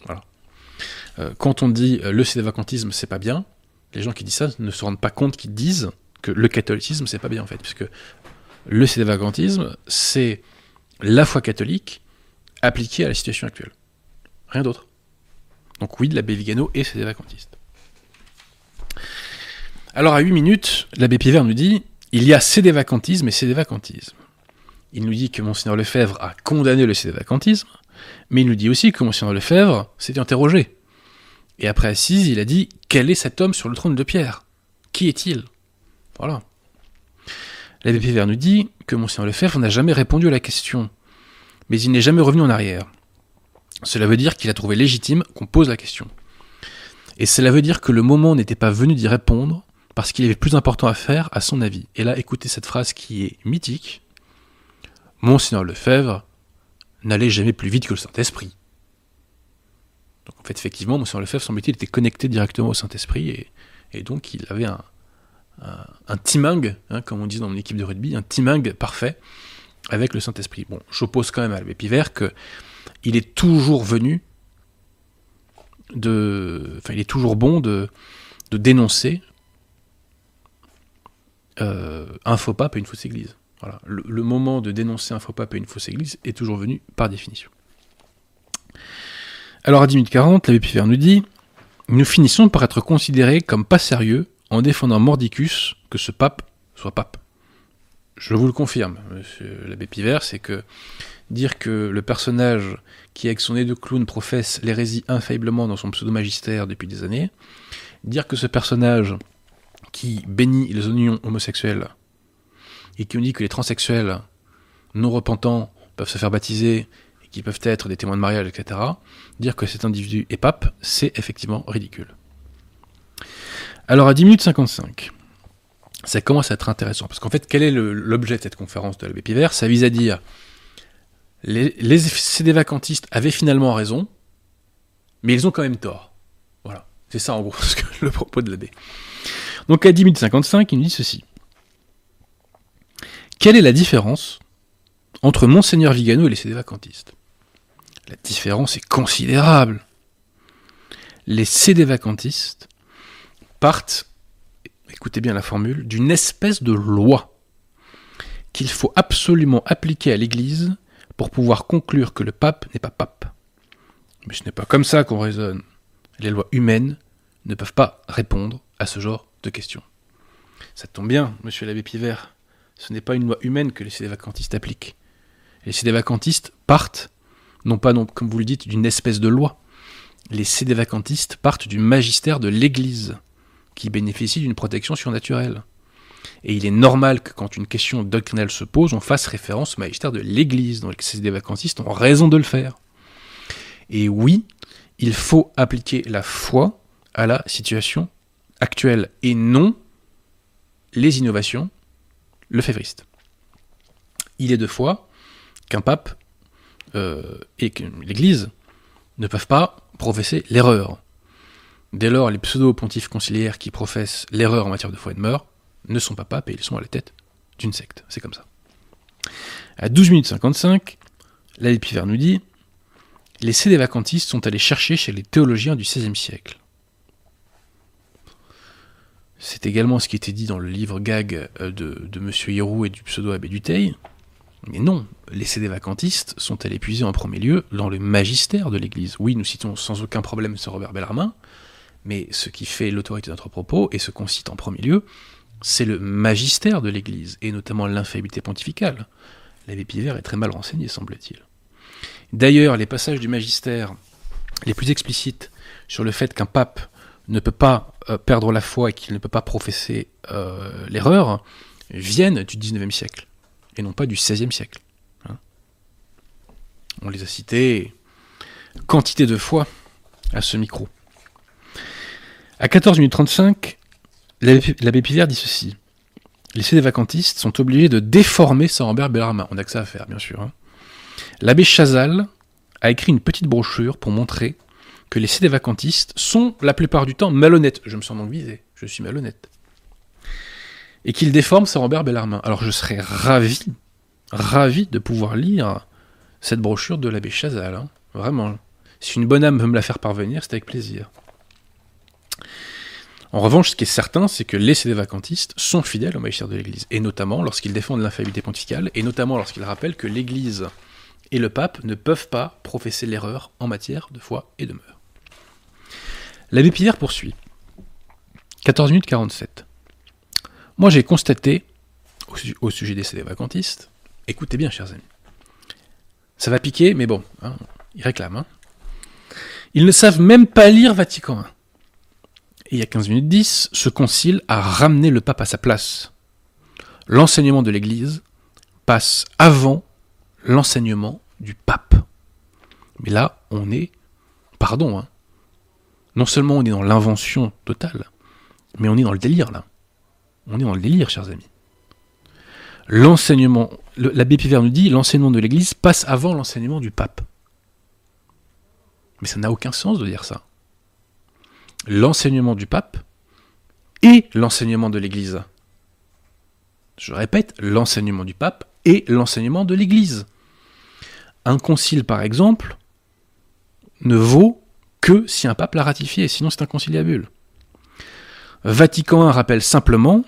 Voilà. Euh, quand on dit euh, le CD vacantisme, c'est pas bien, les gens qui disent ça ne se rendent pas compte qu'ils disent que le catholicisme, c'est pas bien en fait, puisque le sédévacantisme, c'est la foi catholique appliquée à la situation actuelle. Rien d'autre. Donc oui, l'abbé Vigano est sédévacantiste. Alors à 8 minutes, l'abbé Pivert nous dit il y a sédévacantisme et sédévacantisme. Il nous dit que Monseigneur Lefebvre a condamné le sédévacantisme, mais il nous dit aussi que Monseigneur Lefebvre s'est interrogé. Et après assise, il a dit Quel est cet homme sur le trône de Pierre? Qui est-il? Voilà. L'abbé Pivert nous dit que Monseigneur Lefebvre n'a jamais répondu à la question, mais il n'est jamais revenu en arrière. Cela veut dire qu'il a trouvé légitime qu'on pose la question. Et cela veut dire que le moment n'était pas venu d'y répondre, parce qu'il avait plus important à faire, à son avis. Et là, écoutez cette phrase qui est mythique. Monseigneur Lefebvre n'allait jamais plus vite que le Saint-Esprit. Donc en fait, effectivement, Monseigneur Lefebvre, semble-t-il, était connecté directement au Saint-Esprit, et, donc il avait un, un, timing, hein, comme on dit dans mon équipe de rugby, un timing parfait avec le Saint-Esprit. Bon, j'oppose quand même à l'abbé Pivert que il est toujours venu de. Enfin, il est toujours bon de, dénoncer euh, un faux pape et une fausse église. Voilà. Le, moment de dénoncer un faux pape et une fausse église est toujours venu par définition. Alors à 10 minutes 40, l'abbé Pivert nous dit Nous finissons par être considérés comme pas sérieux en défendant Mordicus que ce pape soit pape. Je vous le confirme, monsieur l'abbé Pivert, c'est que dire que le personnage qui, avec son nez de clown, professe l'hérésie infailliblement dans son pseudo-magistère depuis des années, dire que ce personnage qui bénit les unions homosexuelles et qui nous dit que les transsexuels non repentants peuvent se faire baptiser et qui peuvent être des témoins de mariage, etc., dire que cet individu est pape, c'est effectivement ridicule. Alors à 10 minutes 55, ça commence à être intéressant, parce qu'en fait, quel est l'objet de cette conférence de l'abbé Pivert Ça vise à dire, les, les CD vacantistes avaient finalement raison, mais ils ont quand même tort. Voilà, c'est ça en gros le propos de l'abbé. Donc à 10 minutes 55, il nous dit ceci. Quelle est la différence entre Monseigneur Vigano et les CD vacantistes? La différence est considérable. Les CD vacantistes partent, écoutez bien la formule, d'une espèce de loi qu'il faut absolument appliquer à l'Église pour pouvoir conclure que le pape n'est pas pape. Mais ce n'est pas comme ça qu'on raisonne. Les lois humaines ne peuvent pas répondre à ce genre de questions. Ça tombe bien, monsieur l'abbé Pivert. Ce n'est pas une loi humaine que les sédévacantistes appliquent. Les sédévacantistes partent, non pas, comme vous le dites, d'une espèce de loi. Les sédévacantistes partent du magistère de l'Église qui bénéficient d'une protection surnaturelle. Et il est normal que quand une question doctrinale se pose, on fasse référence au magistère de l'Église. Donc ces vacancistes ont raison de le faire. Et oui, il faut appliquer la foi à la situation actuelle et non les innovations le févriste. Il est de foi qu'un pape euh, et l'Église ne peuvent pas professer l'erreur. Dès lors, les pseudo-pontifs conciliaires qui professent l'erreur en matière de foi et de mœurs ne sont pas papes et ils sont à la tête d'une secte. C'est comme ça. À 12 minutes 55, l'abbé nous dit Les cédévacantistes sont allés chercher chez les théologiens du XVIe siècle. C'est également ce qui était dit dans le livre gag euh, de, de M. Et du pseudo-abbé Duteil. Mais non, les cédévacantistes sont allés puiser en premier lieu dans le magistère de l'Église. Oui, nous citons sans aucun problème ce Robert Bellarmin, Mais ce qui fait l'autorité de notre propos, et ce qu'on cite en premier lieu, c'est le magistère de l'Église, et notamment l'infaillibilité pontificale. L'abbé Pivert est très mal renseigné, semble-t-il. D'ailleurs, les passages du magistère les plus explicites sur le fait qu'un pape ne peut pas euh, perdre la foi et qu'il ne peut pas professer euh, l'erreur viennent du XIXe siècle, et non pas du XVIe siècle. Hein. On les a cités quantité de fois à ce micro. À 14 minutes 35, l'abbé Pivert dit ceci. Les CD vacantistes sont obligés de déformer Saint-Rambert Bellarmin. On a que ça à faire, bien sûr. Hein. L'abbé Chazal a écrit une petite brochure pour montrer que les CD vacantistes sont la plupart du temps malhonnêtes. Je me sens donc visé, je suis malhonnête. Et qu'ils déforment Saint-Rambert Bellarmin. Alors je serais ravi, ravi de pouvoir lire cette brochure de l'abbé Chazal. Hein. Vraiment. Si une bonne âme veut me la faire parvenir, c'est avec plaisir. En revanche, ce qui est certain, c'est que les CD vacantistes sont fidèles au magistère de l'Église, et notamment lorsqu'ils défendent l'infaillibilité pontificale, et notamment lorsqu'ils rappellent que l'Église et le pape ne peuvent pas professer l'erreur en matière de foi et de mœurs. L'abbé Pierre poursuit. 14 minutes 47. Moi j'ai constaté, au, sujet des CD vacantistes, écoutez bien chers amis, ça va piquer, mais bon, hein, ils réclament. Hein. Ils ne savent même pas lire Vatican I. Et il y a 15 minutes 10, ce concile a ramené le pape à sa place. L'enseignement de l'Église passe avant l'enseignement du pape. Mais là, on est, pardon, hein, non seulement on est dans l'invention totale, mais on est dans le délire là. On est dans le délire, chers amis. L'enseignement, l'abbé Pivert nous dit, l'enseignement de l'Église passe avant l'enseignement du pape. Mais ça n'a aucun sens de dire ça. L'enseignement du pape et l'enseignement de l'Église. Je répète, l'enseignement du pape et l'enseignement de l'Église. Un concile, par exemple, ne vaut que si un pape l'a ratifié, sinon c'est inconciliable. Vatican I rappelle simplement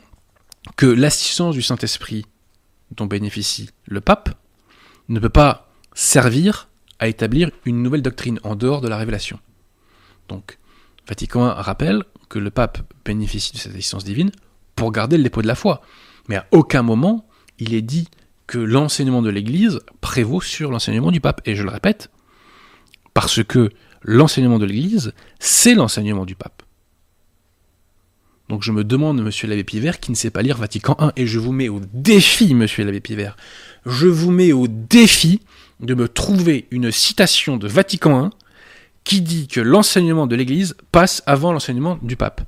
que l'assistance du Saint-Esprit dont bénéficie le pape ne peut pas servir à établir une nouvelle doctrine en dehors de la révélation. Donc, Vatican I rappelle que le pape bénéficie de cette assistance divine pour garder le dépôt de la foi. Mais à aucun moment il est dit que l'enseignement de l'Église prévaut sur l'enseignement du pape. Et je le répète, parce que l'enseignement de l'Église, c'est l'enseignement du pape. Donc je me demande, monsieur l'abbé Pivert, qui ne sait pas lire Vatican I, et je vous mets au défi, monsieur l'abbé Pivert, je vous mets au défi de me trouver une citation de Vatican I qui dit que l'enseignement de l'Église passe avant l'enseignement du pape.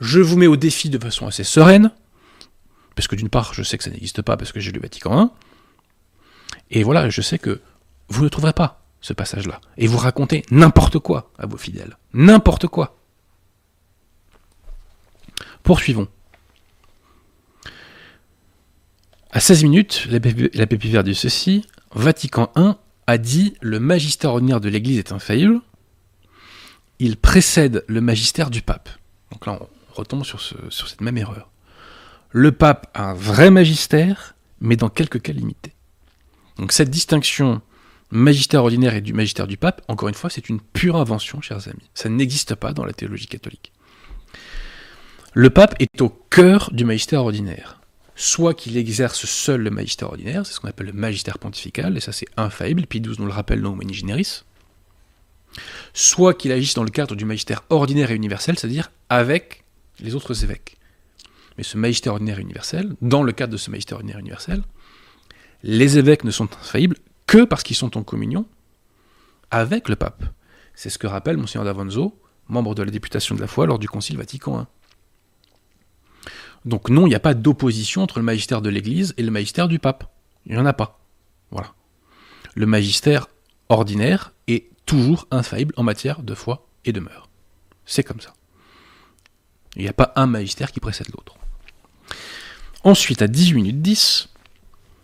Je vous mets au défi de façon assez sereine, parce que d'une part, je sais que ça n'existe pas parce que j'ai lu Vatican I, et voilà, je sais que vous ne trouverez pas ce passage-là. Et vous racontez n'importe quoi à vos fidèles. N'importe quoi. Poursuivons. À 16 minutes, l'abbé Pivert dit ceci Vatican I a dit le magistère ordinaire de l'Église est infaillible. Il précède le magistère du pape. Donc là, on retombe sur, cette même erreur. Le pape a un vrai magistère, mais dans quelques cas limités. Donc cette distinction magistère ordinaire et du magistère du pape, encore une fois, c'est une pure invention, chers amis. Ça n'existe pas dans la théologie catholique. Le pape est au cœur du magistère ordinaire soit qu'il exerce seul le magistère ordinaire, c'est ce qu'on appelle le magistère pontifical, et ça c'est infaillible, Pie nous le rappelle dans Humani soit qu'il agisse dans le cadre du magistère ordinaire et universel, c'est-à-dire avec les autres évêques. Mais ce magistère ordinaire et universel, dans le cadre de ce magistère ordinaire et universel, les évêques ne sont infaillibles que parce qu'ils sont en communion avec le pape. C'est ce que rappelle Monseigneur d'Avanzo, membre de la députation de la foi lors du Concile Vatican I. Donc non, il n'y a pas d'opposition entre le magistère de l'Église et le magistère du pape. Il n'y en a pas. Voilà. Le magistère ordinaire toujours infaillible en matière de foi et de mœurs. C'est comme ça. Il n'y a pas un magistère qui précède l'autre. Ensuite, à 18 minutes 10,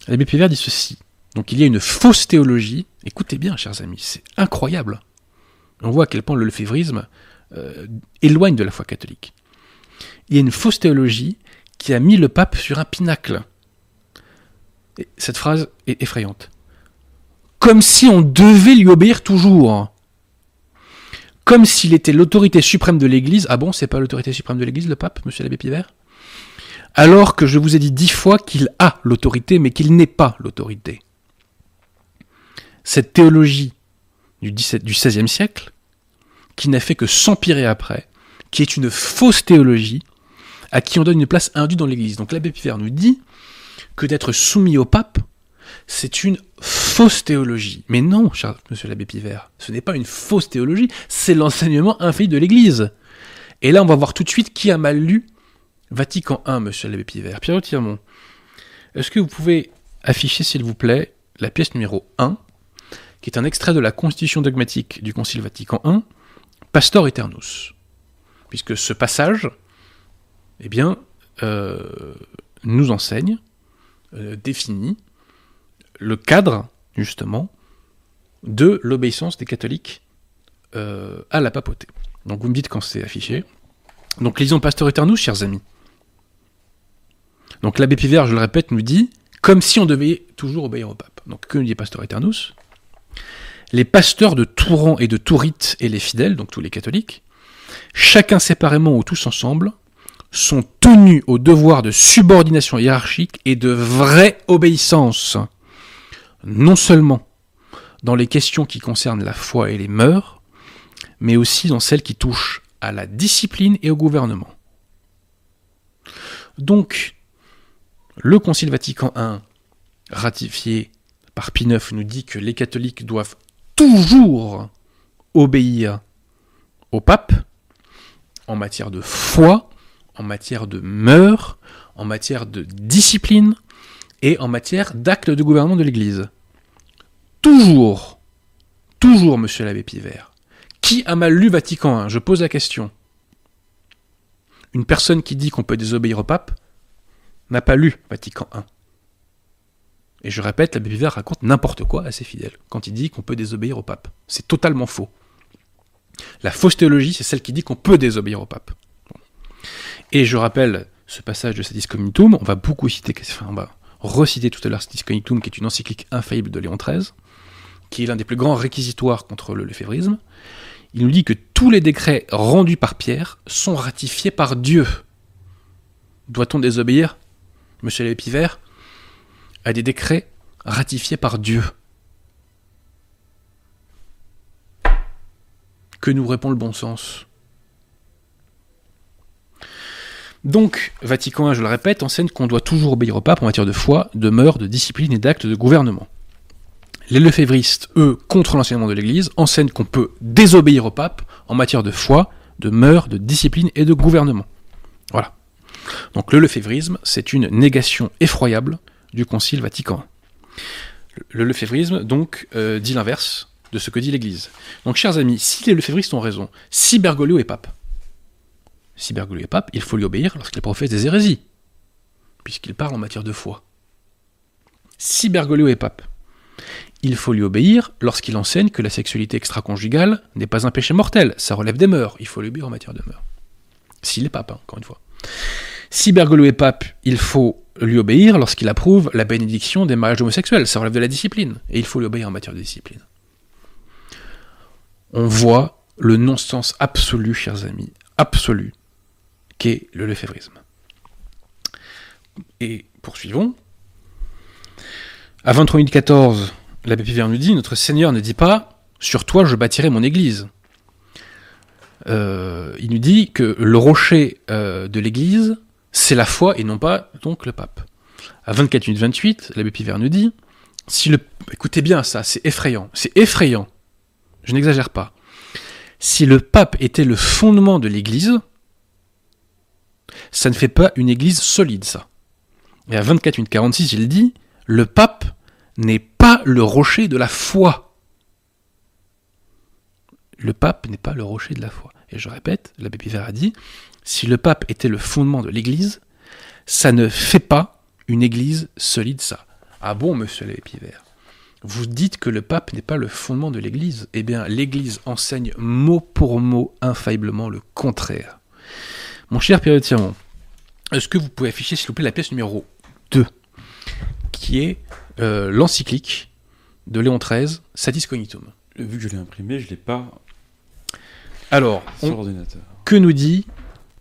l'abbé Pivert dit ceci. Donc il y a une fausse théologie. Écoutez bien, chers amis, c'est incroyable. On voit à quel point le lefévrisme euh, éloigne de la foi catholique. Il y a une fausse théologie qui a mis le pape sur un pinacle. Et cette phrase est effrayante. Comme si on devait lui obéir toujours. comme s'il était l'autorité suprême de l'Église. Ah bon, c'est pas l'autorité suprême de l'Église, le pape, monsieur l'abbé Pivert? Alors que je vous ai dit dix fois qu'il a l'autorité, mais qu'il n'est pas l'autorité. Cette théologie du, XVIe siècle, qui n'a fait que s'empirer après, qui est une fausse théologie, à qui on donne une place indue dans l'Église. Donc l'abbé Pivert nous dit que d'être soumis au pape, c'est une fausse théologie. Mais non, cher monsieur l'abbé Pivert, ce n'est pas une fausse théologie, c'est l'enseignement infaillible de l'Église. Et là, on va voir tout de suite qui a mal lu Vatican I, monsieur l'abbé Pivert. Pierre Tirmont, est-ce que vous pouvez afficher, s'il vous plaît, la pièce numéro 1, qui est un extrait de la Constitution dogmatique du Concile Vatican I, Pastor Eternus? Puisque ce passage, eh bien, euh, nous enseigne, euh, définit le cadre, justement, de l'obéissance des catholiques euh, à la papauté. Donc vous me dites quand c'est affiché. Donc lisons Pasteur Eternus, chers amis. Donc l'abbé Pivert, je le répète, nous dit comme si on devait toujours obéir au pape. Donc que nous dit Pasteur Eternus? Les pasteurs de Touran et de Tourite et les fidèles, donc tous les catholiques, chacun séparément ou tous ensemble, sont tenus au devoir de subordination hiérarchique et de vraie obéissance non seulement dans les questions qui concernent la foi et les mœurs, mais aussi dans celles qui touchent à la discipline et au gouvernement. Donc, le Concile Vatican I, ratifié par Pie nous dit que les catholiques doivent toujours obéir au pape en matière de foi, en matière de mœurs, en matière de discipline, et en matière d'actes de gouvernement de l'Église. Toujours, toujours, monsieur l'abbé Pivert, qui a mal lu Vatican I Je pose la question. Une personne qui dit qu'on peut désobéir au pape n'a pas lu Vatican I. Et je répète, l'abbé Pivert raconte n'importe quoi à ses fidèles quand il dit qu'on peut désobéir au pape. C'est totalement faux. La fausse théologie, c'est celle qui dit qu'on peut désobéir au pape. Et je rappelle ce passage de Sadis Communitum, on va beaucoup citer, enfin, on recité tout à l'heure Communitum, qui est une encyclique infaillible de Léon XIII, qui est l'un des plus grands réquisitoires contre le lefévrisme. Il nous dit que tous les décrets rendus par Pierre sont ratifiés par Dieu. Doit-on désobéir, monsieur l'épivert, à des décrets ratifiés par Dieu? Que nous répond le bon sens? Donc, Vatican I, je le répète, enseigne qu'on doit toujours obéir au pape en matière de foi, de mœurs, de discipline et d'actes de gouvernement. Les lefévristes, eux, contre l'enseignement de l'Église, enseignent qu'on peut désobéir au pape en matière de foi, de mœurs, de discipline et de gouvernement. Voilà. Donc le lefévrisme, c'est une négation effroyable du Concile Vatican. Le lefévrisme, donc, euh, dit l'inverse de ce que dit l'Église. Donc, chers amis, si les lefévristes ont raison, si Bergoglio est pape, si Bergoglio est pape, il faut lui obéir lorsqu'il professe des hérésies, puisqu'il parle en matière de foi. Si Bergoglio est pape, il faut lui obéir lorsqu'il enseigne que la sexualité extra-conjugale n'est pas un péché mortel, ça relève des mœurs, il faut lui obéir en matière de mœurs. S'il est pape, hein, encore une fois. Si Bergoglio est pape, il faut lui obéir lorsqu'il approuve la bénédiction des mariages homosexuels, ça relève de la discipline, et il faut lui obéir en matière de discipline. On voit le non-sens absolu, chers amis, absolu, qu'est le lefévrisme. Et poursuivons. À 23 014, l'abbé Pivert nous dit Notre Seigneur ne dit pas Sur toi je bâtirai mon église. Euh, il nous dit que le rocher euh, de l'église, c'est la foi et non pas donc le pape. À 24 28, l'abbé Pivert nous dit si le, écoutez bien ça, c'est effrayant, c'est effrayant. Je n'exagère pas. Si le pape était le fondement de l'église, ça ne fait pas une église solide, ça. Et à 24 46, il dit Le pape n'est pas le rocher de la foi. Le pape n'est pas le rocher de la foi. Et je répète, l'abbé Pivert a dit Si le pape était le fondement de l'église, ça ne fait pas une église solide, ça. Ah bon, monsieur l'abbé Pivert vous dites que le pape n'est pas le fondement de l'Église. Eh bien, l'Église enseigne mot pour mot, infailliblement, le contraire. Mon cher Pierre Tiron, est-ce que vous pouvez afficher, s'il vous plaît, la pièce numéro 2, qui est euh, l'encyclique de Léon XIII, Satis Cognitum Vu que je l'ai imprimé, je ne l'ai pas. Alors, Sur on- ordinateur. que nous dit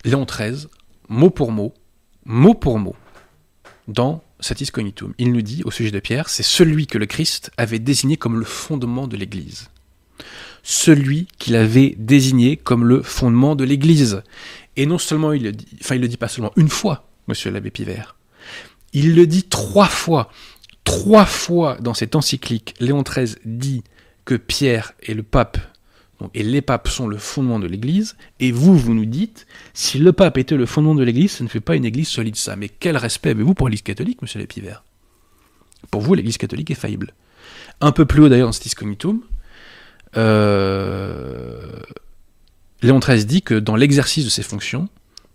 Léon XIII, mot pour mot, mot pour mot, dans Satis Cognitum Il nous dit, au sujet de Pierre, c'est celui que le Christ avait désigné comme le fondement de l'Église. Celui qu'il avait désigné comme le fondement de l'Église. Et non seulement il le dit, enfin il le dit pas seulement une fois, monsieur l'abbé Pivert, il le dit trois fois. Trois fois dans cette encyclique, Léon XIII dit que Pierre et le pape et les papes sont le fondement de l'Église, et vous, vous nous dites, si le pape était le fondement de l'Église, ça ne fait pas une Église solide ça. Mais quel respect avez-vous pour l'Église catholique, monsieur Lépivert Pour vous, l'Église catholique est faillible. Un peu plus haut d'ailleurs dans Stis Cognitum, euh, Léon XIII dit que dans l'exercice de ses fonctions,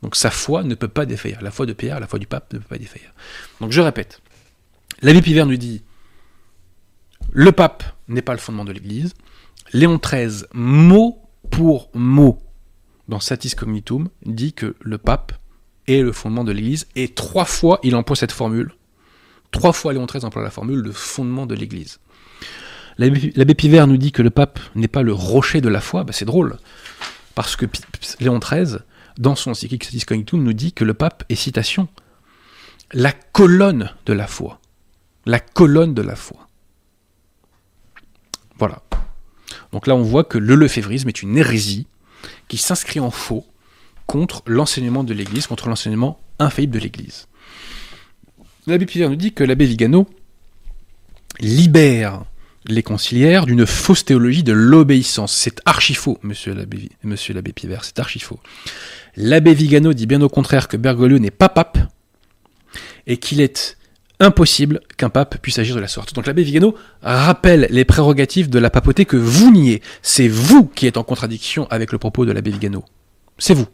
donc sa foi ne peut pas défaillir. La foi de Pierre, la foi du pape ne peut pas défaillir. Donc je répète, l'abbé Pivert nous dit, le pape n'est pas le fondement de l'Église, Léon XIII, mot pour mot, dans Satis Cognitum, dit que le pape est le fondement de l'Église, et trois fois il emploie cette formule. Trois fois Léon XIII emploie la formule de fondement de l'Église. L'abbé Pivert nous dit que le pape n'est pas le rocher de la foi, bah c'est drôle, parce que Léon XIII, dans son encyclique Satis Cognitum, nous dit que le pape est, citation, la colonne de la foi. La colonne de la foi. Voilà. Donc là, on voit que le lefévrisme est une hérésie qui s'inscrit en faux contre l'enseignement de l'Église, contre l'enseignement infaillible de l'Église. L'abbé Pivert nous dit que l'abbé Vigano libère les conciliaires d'une fausse théologie de l'obéissance. C'est archi faux, monsieur l'abbé, monsieur Pivert, c'est archi faux. L'abbé Vigano dit bien au contraire que Bergoglio n'est pas pape et qu'il est impossible qu'un pape puisse agir de la sorte. Donc l'abbé Vigano rappelle les prérogatives de la papauté que vous niez. C'est vous qui êtes en contradiction avec le propos de l'abbé Vigano. C'est vous.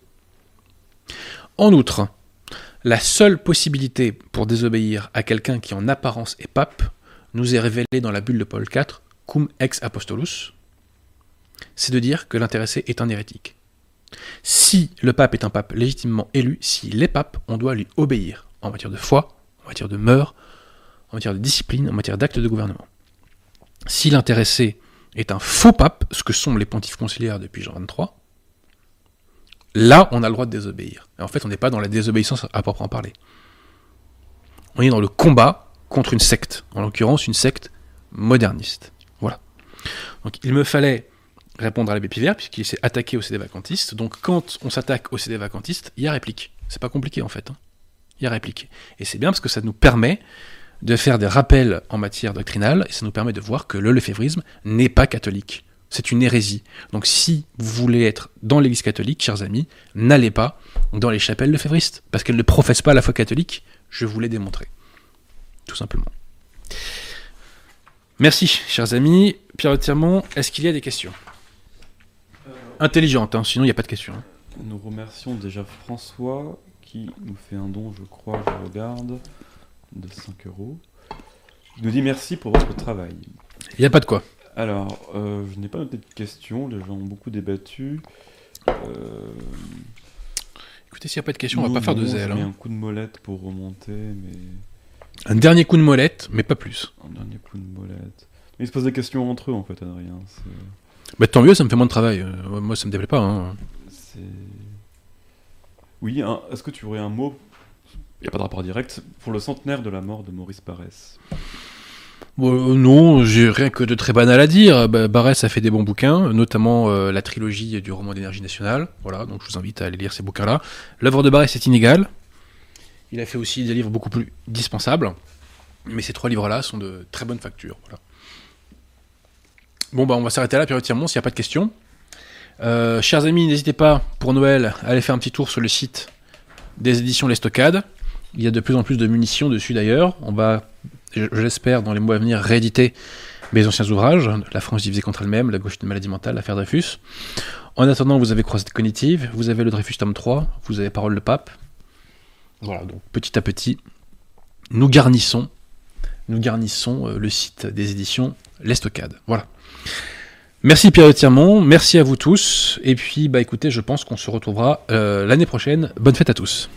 En outre, la seule possibilité pour désobéir à quelqu'un qui en apparence est pape nous est révélée dans la bulle de Paul IV, cum ex apostolus, c'est de dire que l'intéressé est un hérétique. Si le pape est un pape légitimement élu, s'il est pape, on doit lui obéir en matière de foi, en matière de mœurs, en matière de discipline, en matière d'actes de gouvernement. Si l'intéressé est un faux pape, ce que sont les pontifes conciliaires depuis Jean 23, là, on a le droit de désobéir. Et en fait, on n'est pas dans la désobéissance à proprement parler. On est dans le combat contre une secte, en l'occurrence une secte moderniste. Voilà. Donc il me fallait répondre à l'abbé Pivert, puisqu'il s'est attaqué au CD vacantiste. Donc quand on s'attaque au CD vacantiste, il y a réplique. C'est pas compliqué en fait. hein. Il y. Et c'est bien parce que ça nous permet de faire des rappels en matière doctrinale, et ça nous permet de voir que le lefévrisme n'est pas catholique. C'est une hérésie. Donc si vous voulez être dans l'église catholique, chers amis, n'allez pas dans les chapelles lefévristes, parce qu'elles ne professent pas la foi catholique, je vous l'ai démontré. Tout simplement. Merci, chers amis. Pierre Tirmont, est-ce qu'il y a des questions? Intelligentes, hein, sinon il n'y a pas de questions. hein. Nous remercions déjà François qui nous fait un don, je crois, je regarde, de 5 euros. Il nous dit merci pour votre travail. Il n'y a pas de quoi. Alors, euh, je n'ai pas noté de questions, les gens ont beaucoup débattu. Euh, Écoutez, s'il n'y a pas de questions, on va pas faire de zèle. hein. un coup de molette pour remonter, mais Un dernier coup de molette, mais pas plus. un dernier coup de molette. Mais ils se posent des questions entre eux, en fait, Adrien. Bah, tant mieux, ça me fait moins de travail. Euh, moi, ça me déplaît pas. hein. C'est. Oui, est-ce que tu aurais un mot Il n'y a pas de rapport direct pour le centenaire de la mort de Maurice Parès. Bon, euh, non, j'ai rien que de très banal à dire. Bah, Barès a fait des bons bouquins, notamment euh, la trilogie du roman d'énergie nationale. Voilà, donc je vous invite à aller lire ces bouquins-là. L'œuvre de Barès est inégale. Il a fait aussi des livres beaucoup plus dispensables. Mais ces trois livres-là sont de très bonne facture. Bon, bah, on va s'arrêter là, Tirmont, s'il n'y a pas de questions. Euh, chers amis, n'hésitez pas, pour Noël, à aller faire un petit tour sur le site des éditions Les Stockades. Il y a de plus en plus de munitions dessus d'ailleurs. On va je l'espère, dans les mois à venir, rééditer mes anciens ouvrages, La France divisée contre elle-même, La gauche d'une maladie mentale, L'affaire Dreyfus. En attendant, vous avez Croisette cognitive, vous avez le Dreyfus tome 3, vous avez Parole de Pape. Voilà, donc petit à petit, nous garnissons, nous garnissons euh, le site des éditions L'Estocade. Voilà. Merci Pierre Tirmont, merci à vous tous, et puis bah écoutez, je pense qu'on se retrouvera euh, l'année prochaine. Bonne fête à tous.